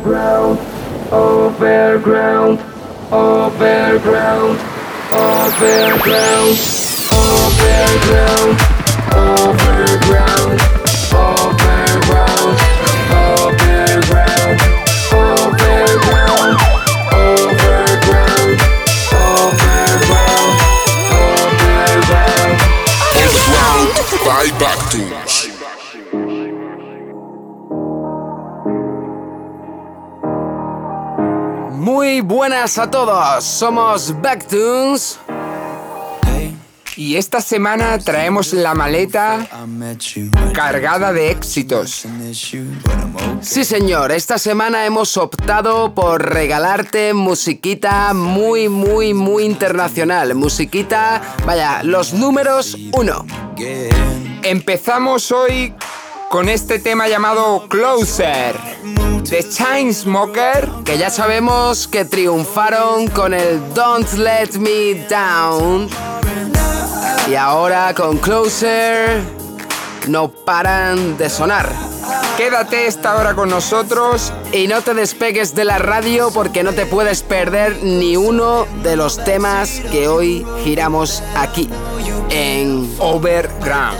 overground, overground, overground, overground, overground, overground, Buenas a todos, somos Backtunes y esta semana traemos la maleta cargada de éxitos. Sí señor, esta semana hemos optado por regalarte musiquita muy muy muy internacional, musiquita, vaya, los números uno. Empezamos hoy con este tema llamado Closer de Chainsmoker, que ya sabemos que triunfaron con el Don't Let Me Down. Y ahora con Closer no paran de sonar. Quédate esta hora con nosotros y no te despegues de la radio porque no te puedes perder ni uno de los temas que hoy giramos aquí en Overground.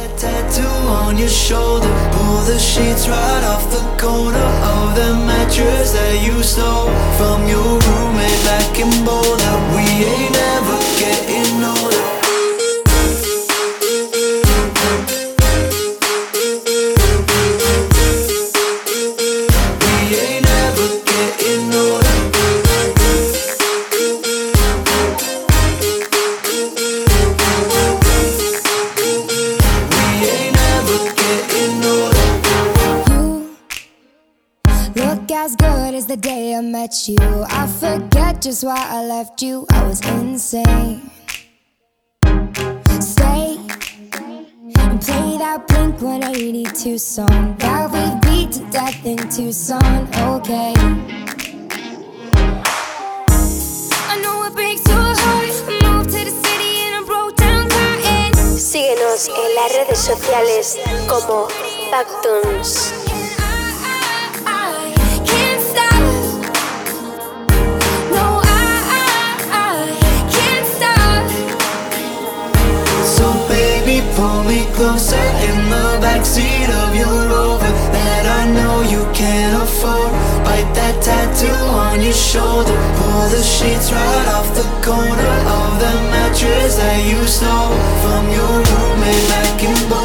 Met you. I forget just why I left you. I was insane. Stay and play that Blink 182 song that we beat to death in Tucson. Okay. I know it breaks your heart. Moved to the city and I broke down crying. Síguenos en las redes sociales como Backtunes. Closer in the backseat of your Rover that I know you can't afford. Bite that tattoo on your shoulder. Pull the sheets right off the corner of the mattress that you stole from your roommate back in Boulder.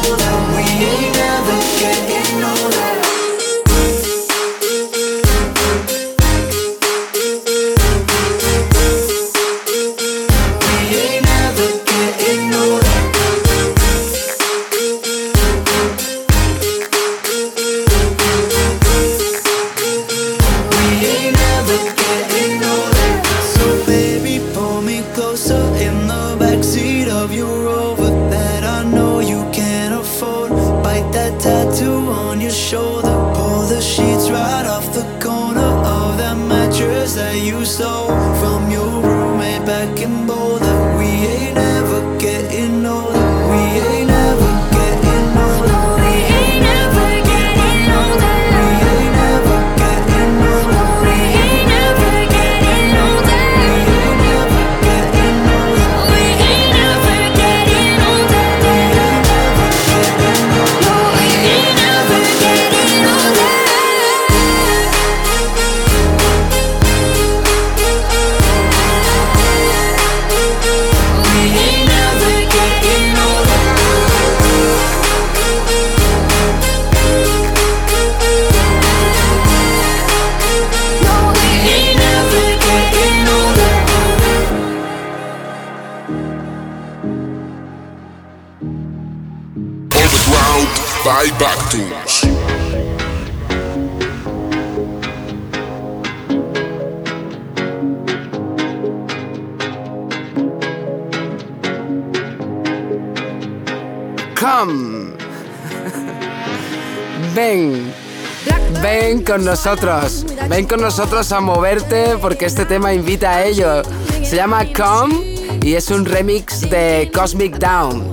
Con nosotros. Ven con nosotros a moverte porque este tema invita a ello. Se llama Come y es un remix de Cosmic Down.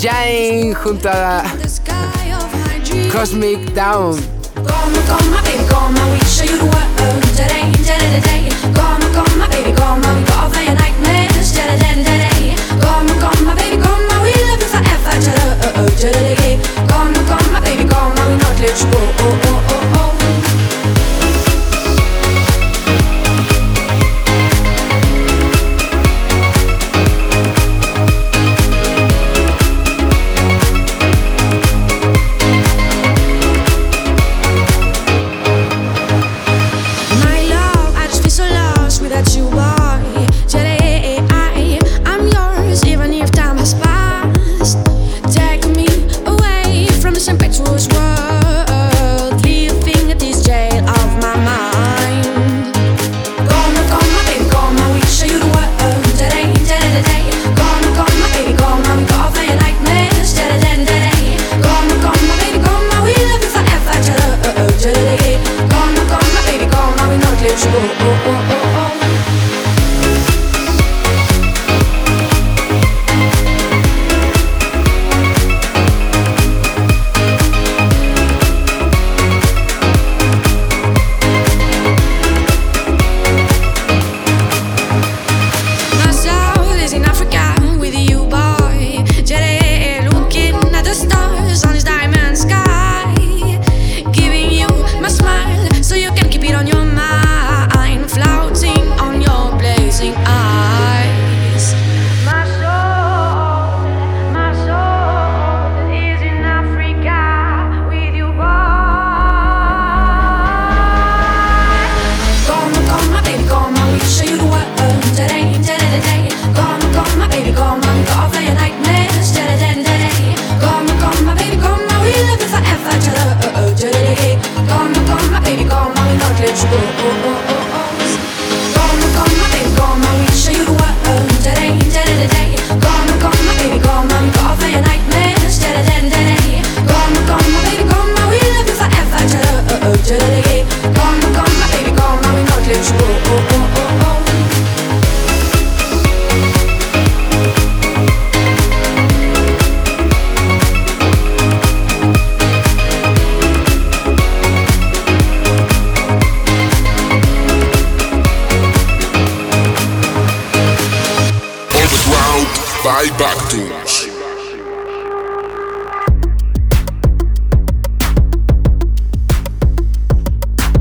Jane junto a The sky of my dreams.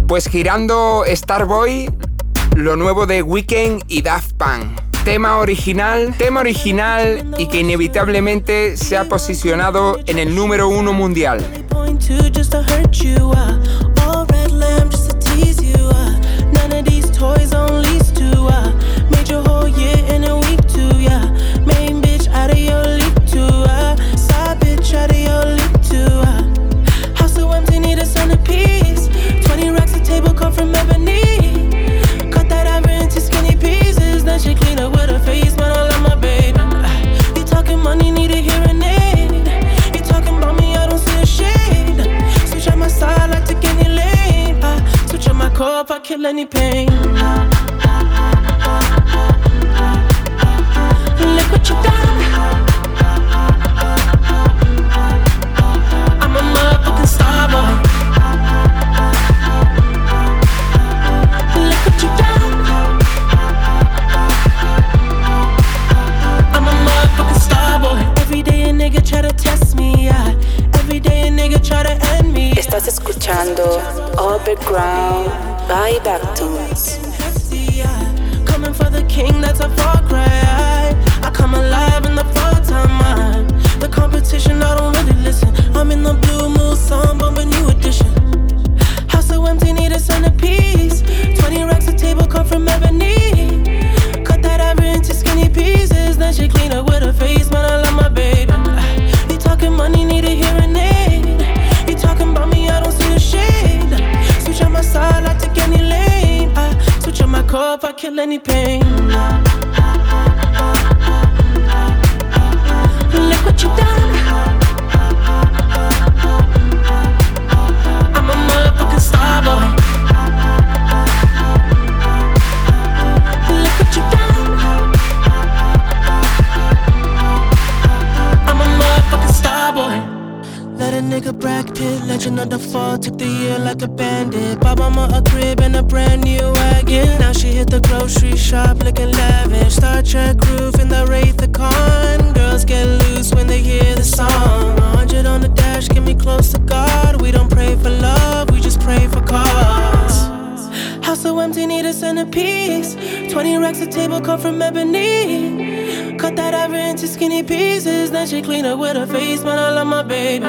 Pues girando Starboy, lo nuevo de Weekend y Daft Punk. Tema original, tema original y que inevitablemente se ha posicionado en el número uno mundial. Kill any pain. Look what you done. I'm a motherfucking star boy. Try to test me, yeah. Every day a nigga try to. Estás escuchando Overground. Buy back tunes. Coming for the king, that's a far cry. I come alive in the full time mind. The competition, I don't really listen. I'm in the blue moon, song, bumping new edition. House so empty, need a centerpiece. 20 racks of table come from ebony. Cut that ever into skinny pieces. Then she clean up with her face, man. I love my baby. You talking money, need a hearing aid. Kill any pain. Look what you done. I'm a motherfucking star boy. Look what you done. I'm a motherfucking star boy. Let a nigga let legend of the fall took the year like a bandit. Bought mama a crib and a brand new wagon. Now she hit the grocery shop looking lavish. Star Trek roof in the Wraith Con. Girls get loose when they hear the song. 100 on the dash, get me close to God. We don't pray for love, we just pray for cause. House so empty, need a centerpiece. 20 racks of table come from ebony. Cut that ever into skinny pieces. Then she clean up with her face, man. I love my baby.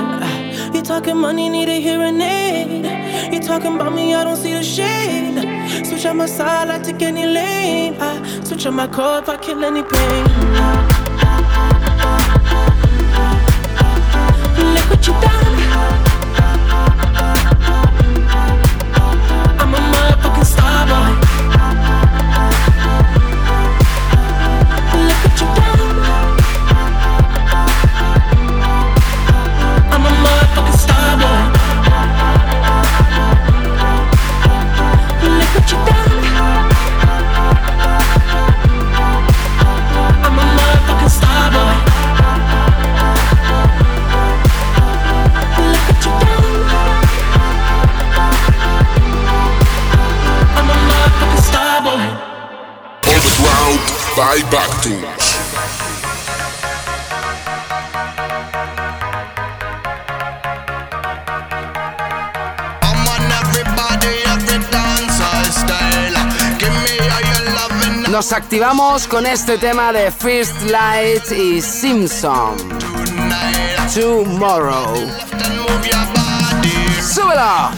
You talking money, need a hearing aid. You talking about me, I don't see the shade. Switch on my side, I take any lane. I switch on my core if I kill any pain. Ah, ah, Look what you done. Loving Nos activamos con este tema de First Light y Simpson. tonight. Tomorrow. ¡Súbelo!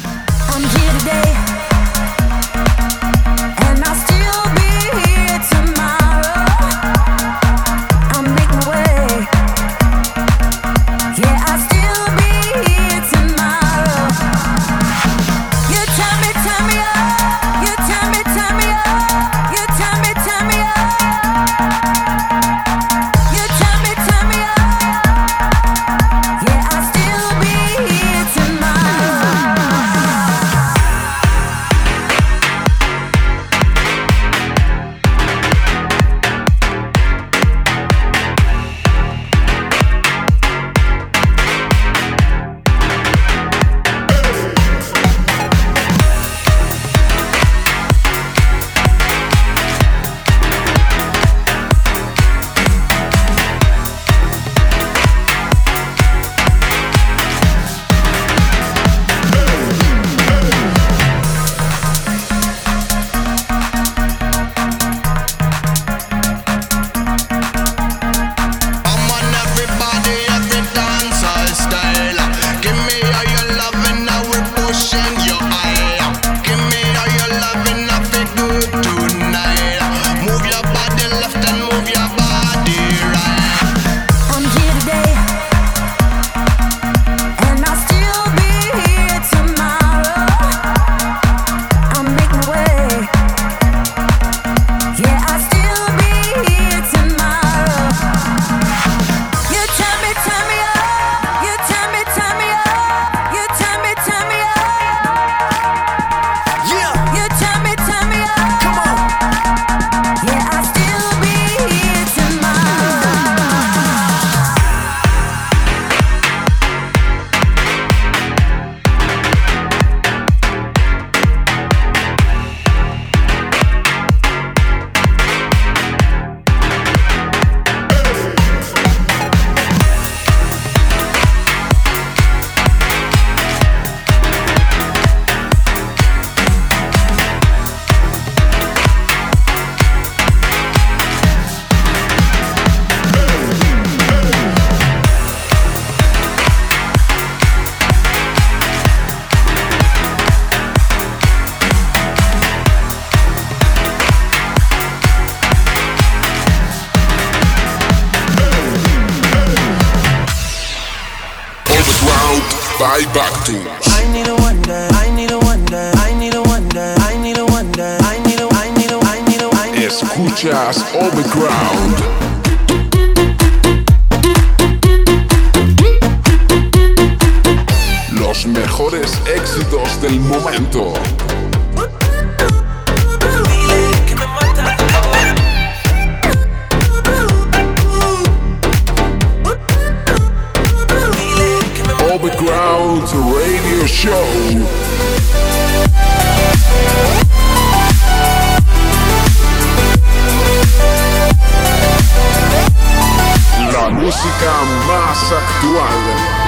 Más actual.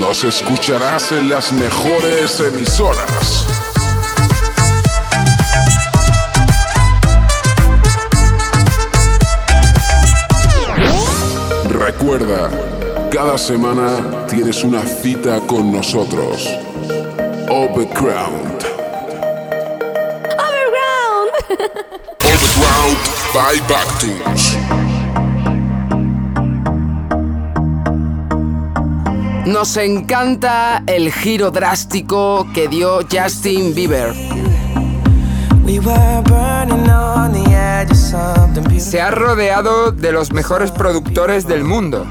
Nos escucharás en las mejores emisoras. Recuerda, cada semana tienes una cita con nosotros. Overground. By Backtunes. Nos encanta el giro drástico que dio Justin Bieber. We were burning on the edge of something beautiful. Se ha rodeado de los mejores productores del mundo,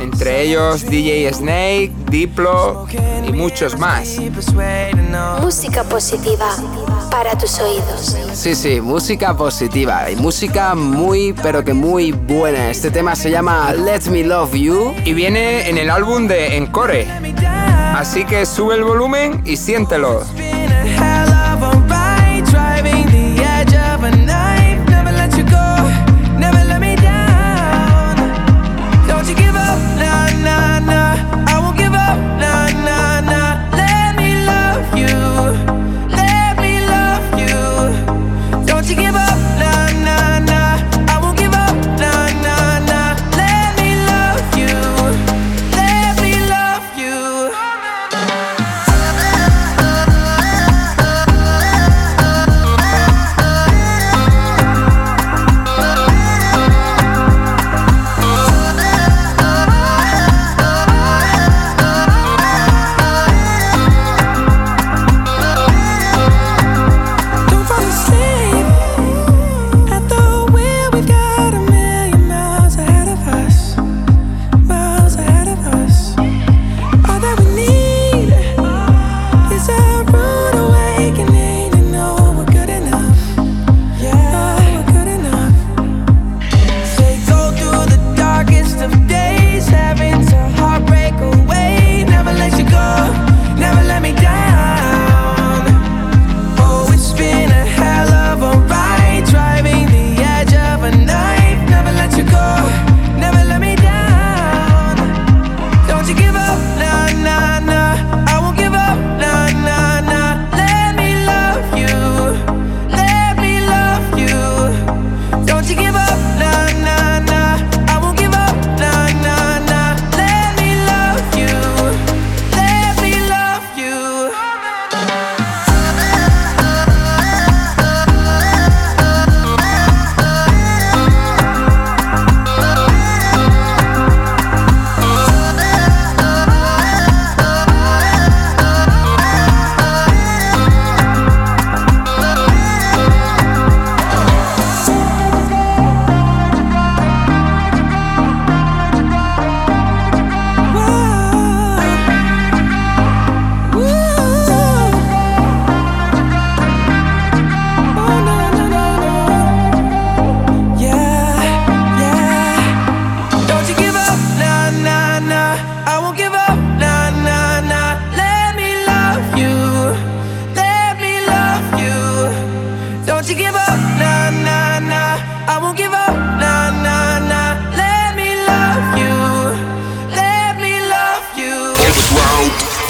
entre ellos DJ Snake, Diplo y muchos más. Música positiva para tus oídos. Sí, sí, música positiva y música muy, pero que muy buena. Este tema se llama Let Me Love You y viene en el álbum de Encore. Así que sube el volumen y siéntelo.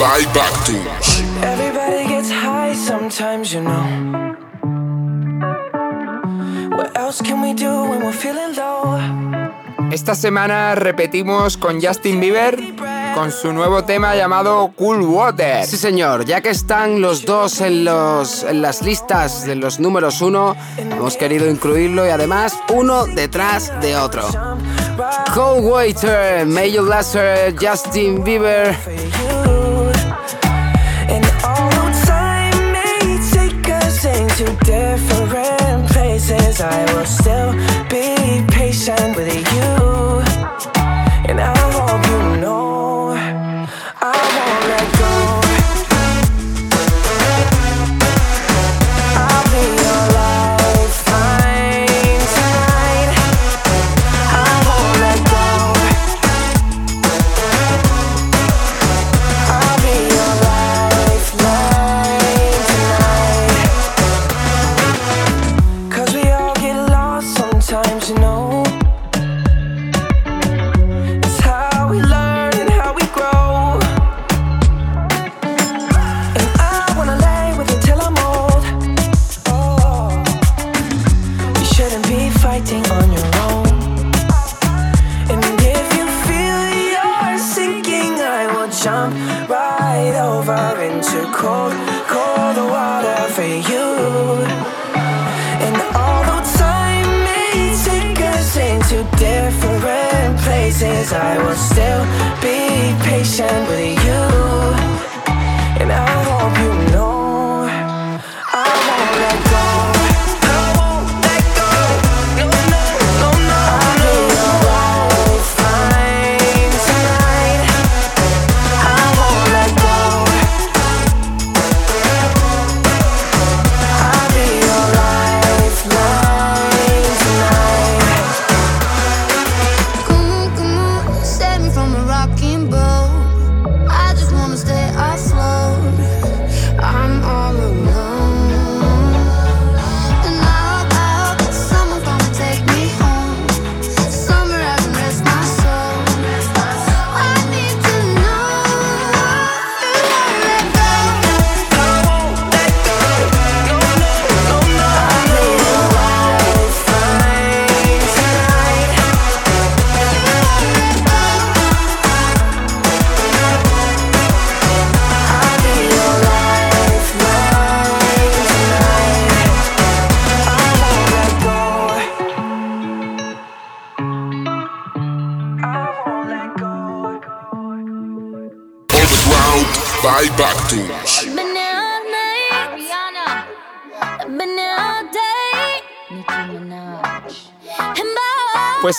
By. Everybody gets high sometimes, you know. What else can we do when we're feeling low? Esta semana repetimos con Justin Bieber con su nuevo tema llamado Cool Water. Sí, señor, ya que están los dos en, los, en las listas de los números uno, hemos querido incluirlo y además uno detrás de otro. Cold Water, Major Lazer, Justin Bieber. Different places, I will still be patient with you. And I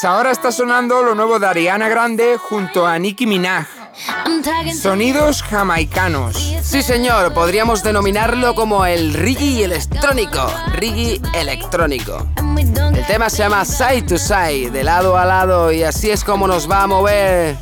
Pues ahora está sonando lo nuevo de Ariana Grande junto a Nicki Minaj. Sonidos jamaicanos. Sí, señor, podríamos denominarlo como el reggae electrónico. Reggae electrónico. El tema se llama Side to Side, de lado a lado, y así es como nos va a mover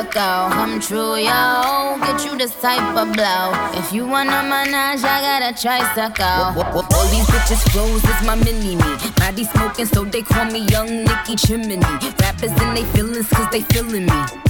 ago. Come true, y'all. Get you this type of blow. If you want a manage, I got a out. All these bitches flows is my mini me. Body smoking, so they call me Young Nicky Chimney. Rappers and they feelings, cause they feeling me.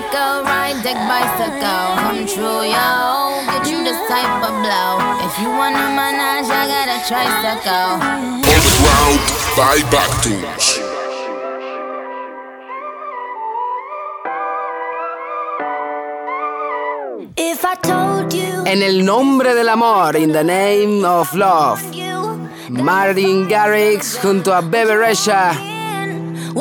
bicycle, ride that bicycle. Come true, yo. Get you the type of blow. If you wanna manage, I got a tricycle. Old Cloud by Bactus. If I told you en el nombre del amor, in the name of love, Martin Garrix junto a Bebe Rexha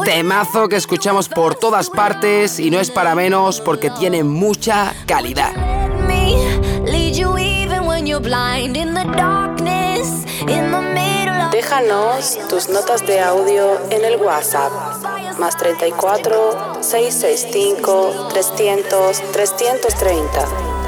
Temazo que escuchamos por todas partes y no es para menos porque tiene mucha calidad. Déjanos tus notas de audio en el WhatsApp más 34 665 300 330.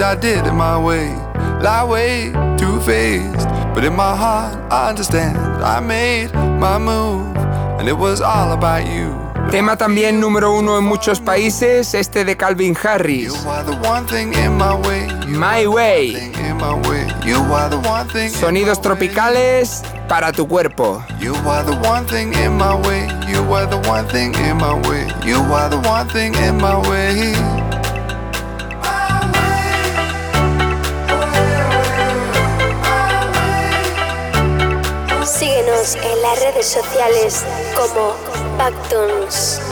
I did it my way. Lie way too but in my heart I understand. I made my move, and it was all about you. Tema también número uno en muchos países, este de Calvin Harris. My Way. Sonidos tropicales para tu cuerpo. en las redes sociales como Pactons.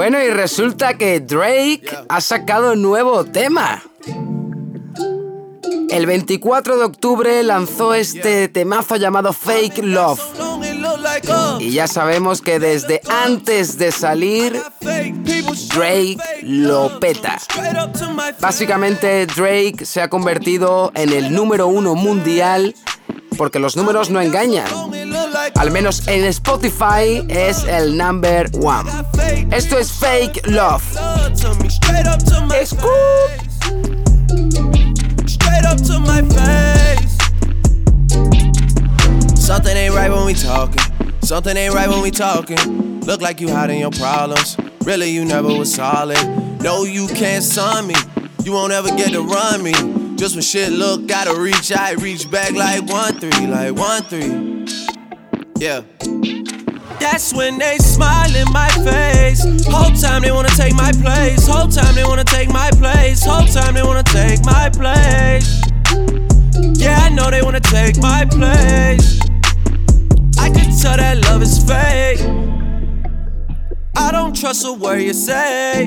Bueno, y resulta que Drake ha sacado nuevo tema. El 24 de octubre lanzó este temazo llamado Fake Love. Y ya sabemos que desde antes de salir, Drake lo peta. Básicamente Drake se ha convertido en el número uno mundial porque los números no engañan. Al menos en Spotify es el number one. Esto es Fake Love. Something ain't right when we talking. Something ain't right when we talking. Look like you hiding your problems. Really, you never was solid. No, you can't sign me. You won't ever get to run me. Just when shit look, gotta reach, I reach back like one three, like one three. Yeah. That's when they smile in my face. Whole time they wanna take my place. Whole time they wanna take my place. Whole time they wanna take my place. Yeah, I know they wanna take my place. I can tell that love is fake. I don't trust a word you say.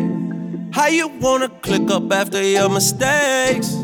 How you wanna click up after your mistakes?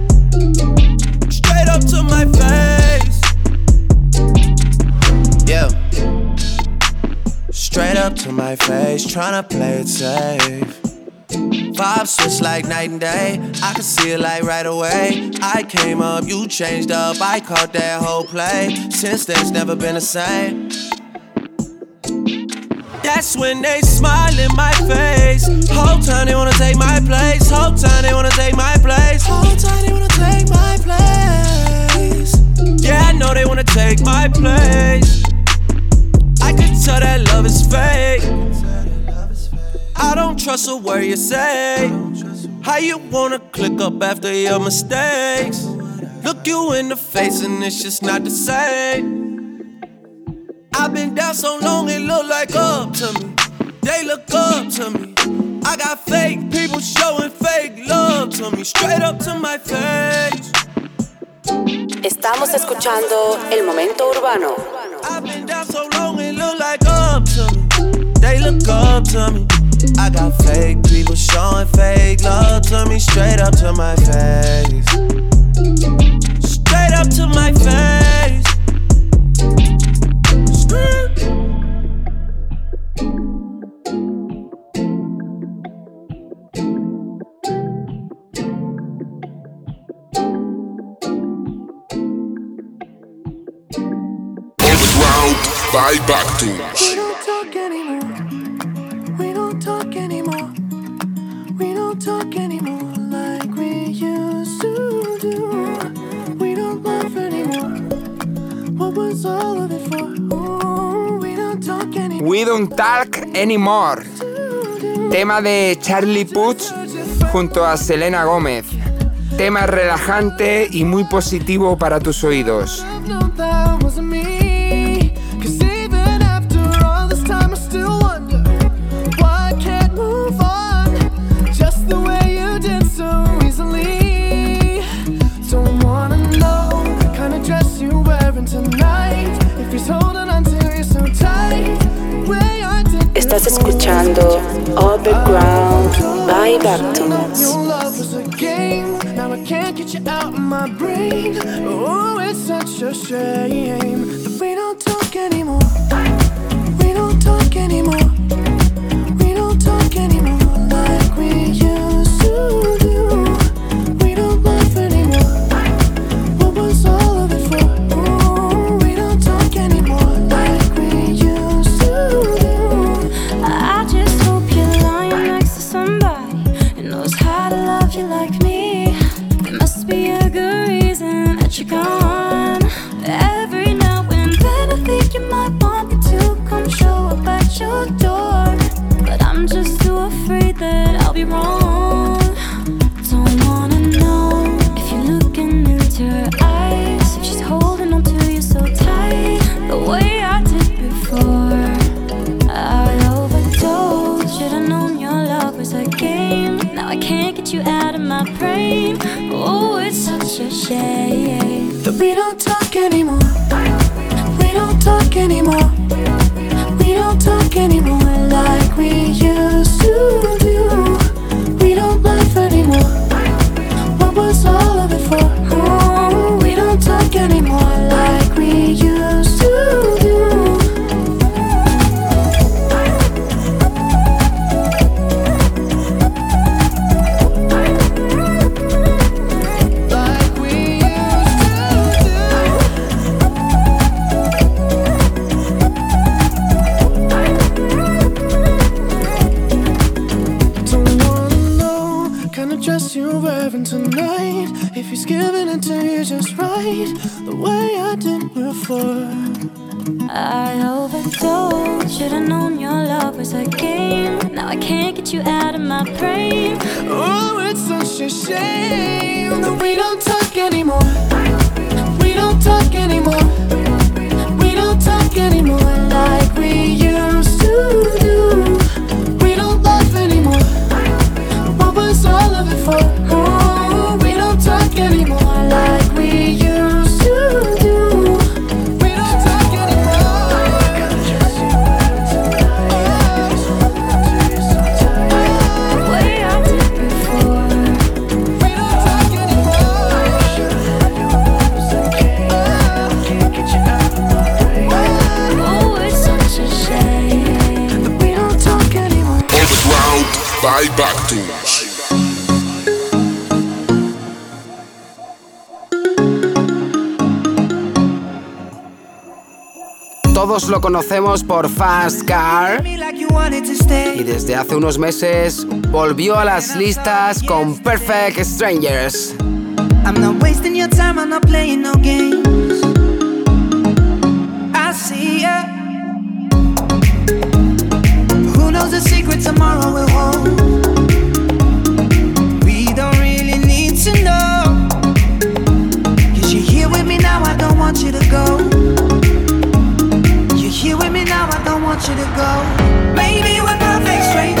Straight up to my face. Yeah. Straight up to my face, tryna play it safe. Vibe switch like night and day. I can see it like right away. I came up, you changed up. I caught that whole play. Since then, it's never been the same. That's when they smile in my face. Whole time they wanna take my place. Whole time they wanna take my place. Whole time they wanna take my place. Yeah, I know they wanna take my place. I can tell that love is fake. I don't trust a word you say. How you wanna click up after your mistakes? Look you in the face and it's just not the same. I've been down so long it look like up to me. They look up to me. I got fake people showing fake love to me. Straight up to my face. Estás escuchando El Momento Urbano. I've been down so long, it look like up to me. They look up to me. I got fake people showing fake love to me, straight up to my face. Straight up to my face. Screw. By. We don't talk anymore. We don't talk anymore. We don't talk anymore like we used to do. We don't laugh anymore. What was all of it for? Ooh, we don't talk anymore. We Don't Talk Anymore. Tema de Charlie Puth junto a Selena Gómez. Tema relajante y muy positivo para tus oídos. Escuchando Overground by Bactunes. Your love was a game. Now I can't get you out of my brain. Oh, it's such a shame don't talk anymore. Todos lo conocemos por Fast Car y desde hace unos meses volvió a las listas con Perfect Strangers. I'm not wasting your time, I'm not playing no games. I see ya. Who knows the secret tomorrow will hold? We don't really need to know. Cause you're here with me now, I don't want you to go. Want you to go. Maybe we're perfect strangers,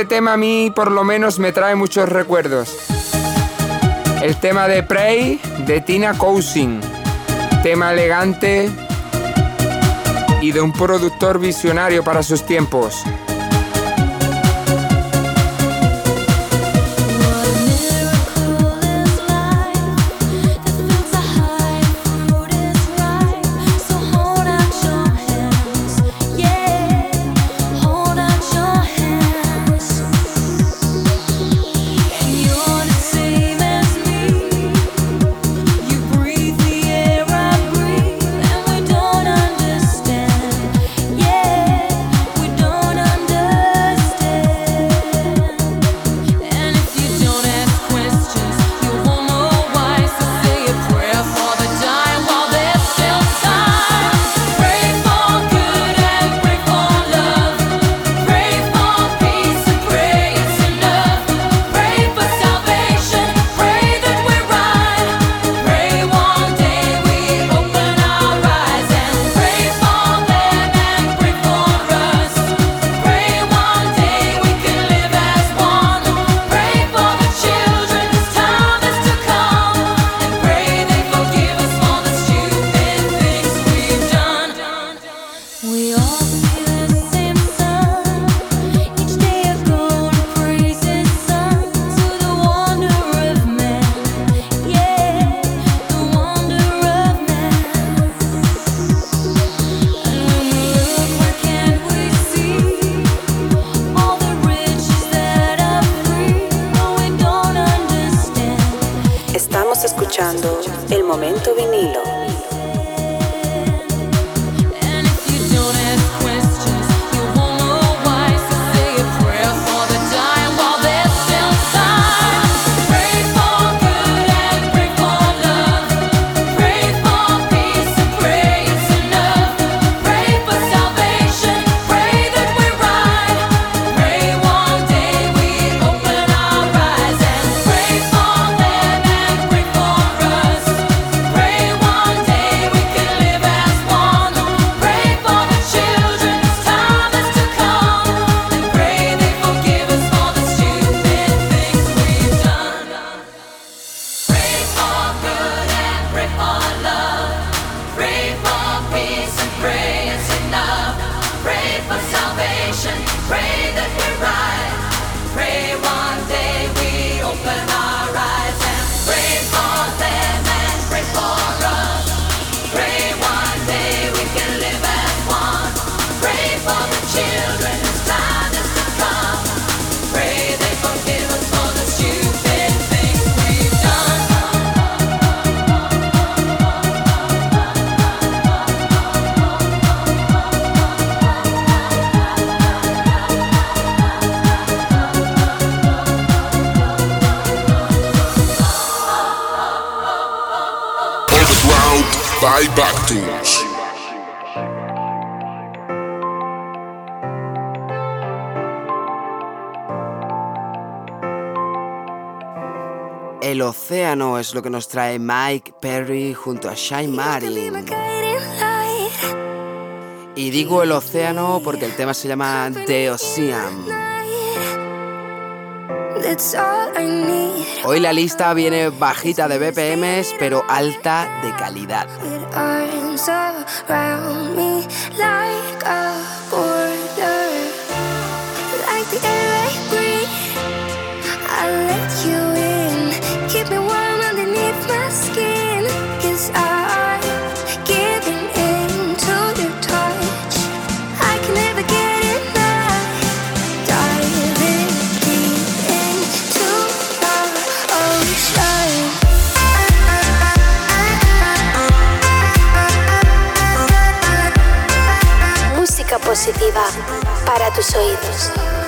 este tema a mí por lo menos me trae muchos recuerdos. El tema de Prey de Tina Cousin. Tema elegante y de un productor visionario para sus tiempos. Es lo que nos trae Mike Perry junto a Shine Marin. Y digo el océano porque el tema se llama The Ocean. Hoy la lista viene bajita de BPMs, pero alta de calidad. Positiva para tus oídos.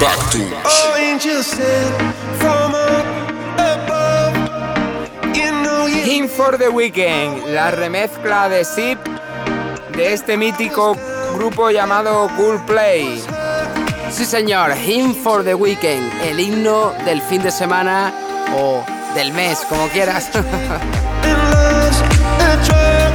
Bactus. Oh, angels sent from up above. You know you Him for the Weekend, la remezcla de Zip de este mítico grupo llamado Cool Play. Sí, señor, Him for the Weekend, el himno del fin de semana o del mes, como quieras.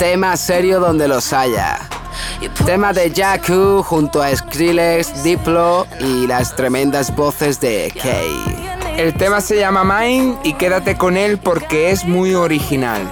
tema serio donde los haya. Tema de Jakku junto a Skrillex, Diplo y las tremendas voces de Kay. El tema se llama Mine y quédate con él porque es muy original.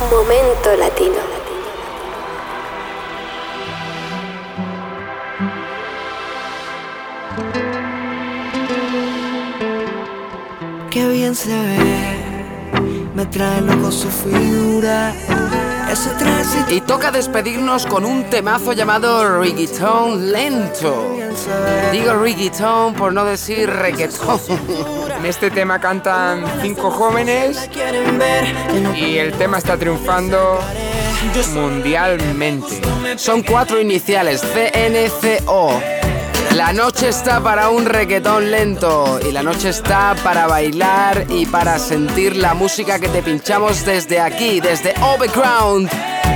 Momento Latino. Qué bien se ve, me trae loco su figura. Ese tránsito. Y toca despedirnos con un temazo llamado reggaeton lento. Digo reggaeton por no decir reggaeton. En este tema cantan cinco jóvenes y el tema está triunfando mundialmente. Son cuatro iniciales, CNCO. La noche está para un reggaetón lento y la noche está para bailar y para sentir la música que te pinchamos desde aquí, desde Overground.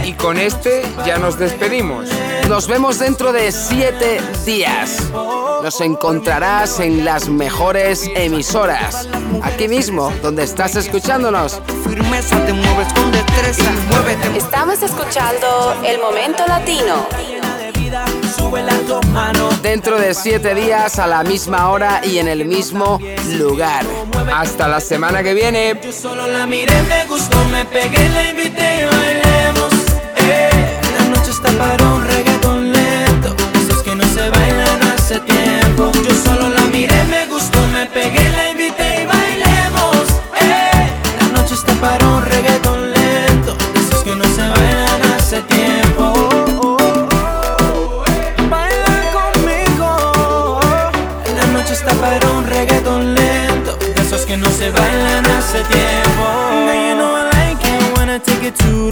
Y con este ya nos despedimos. Nos vemos dentro de siete días. Nos encontrarás en las mejores emisoras. Aquí mismo, donde estás escuchándonos. firmeza te mueves con destreza. Muévete, Estamos escuchando El Momento Latino. Dentro de siete días, a la misma hora y en el mismo lugar. Hasta la semana que viene. Yo solo la miré, me gustó, me pegué, la invité y bailemos. Eh, la noche está para un reggaetón lento. Esos que no se bailan hace tiempo. Yo solo la miré, me gustó, me pegué, la invité y bailemos. Eh, la noche está para un reggaetón lento. Esos que no se bailan hace tiempo. Baila conmigo. La noche está para un reggaetón lento. Esos que no se bailan hace tiempo. Now you know I like it take it to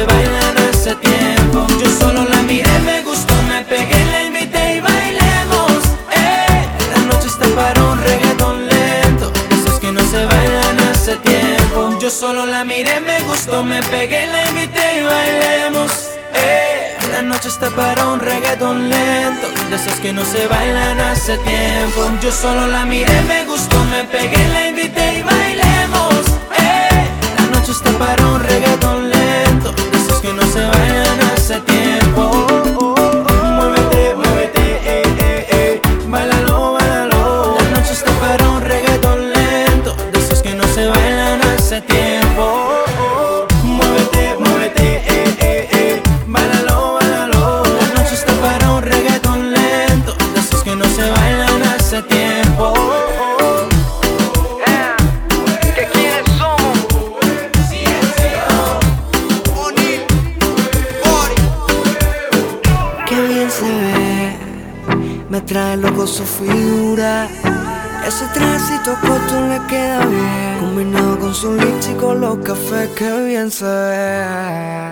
Se bailan hace tiempo. Yo solo la miré, me gustó, me pegué, la invité y bailemos. Eh, la noche está para un reggaetón lento, esos que no se bailan hace tiempo. Yo solo la miré, me gustó, me pegué, la invité y bailemos. Eh, la noche está para un reggaetón lento, de esos que no se bailan hace tiempo. Yo solo la miré, me gustó, me pegué, la invité y bailemos. Eh, la noche está para un reggaetón lento, que no se bailan hace tiempo. Muévete, muévete, eh, eh, eh. Bailalo, bailalo. La noche está para un reggaetón lento, de esos que no se bailan hace tiempo. Loco su figura. Ese tránsito corto le queda bien, combinado con su lips y con los cafés, qué bien se ve.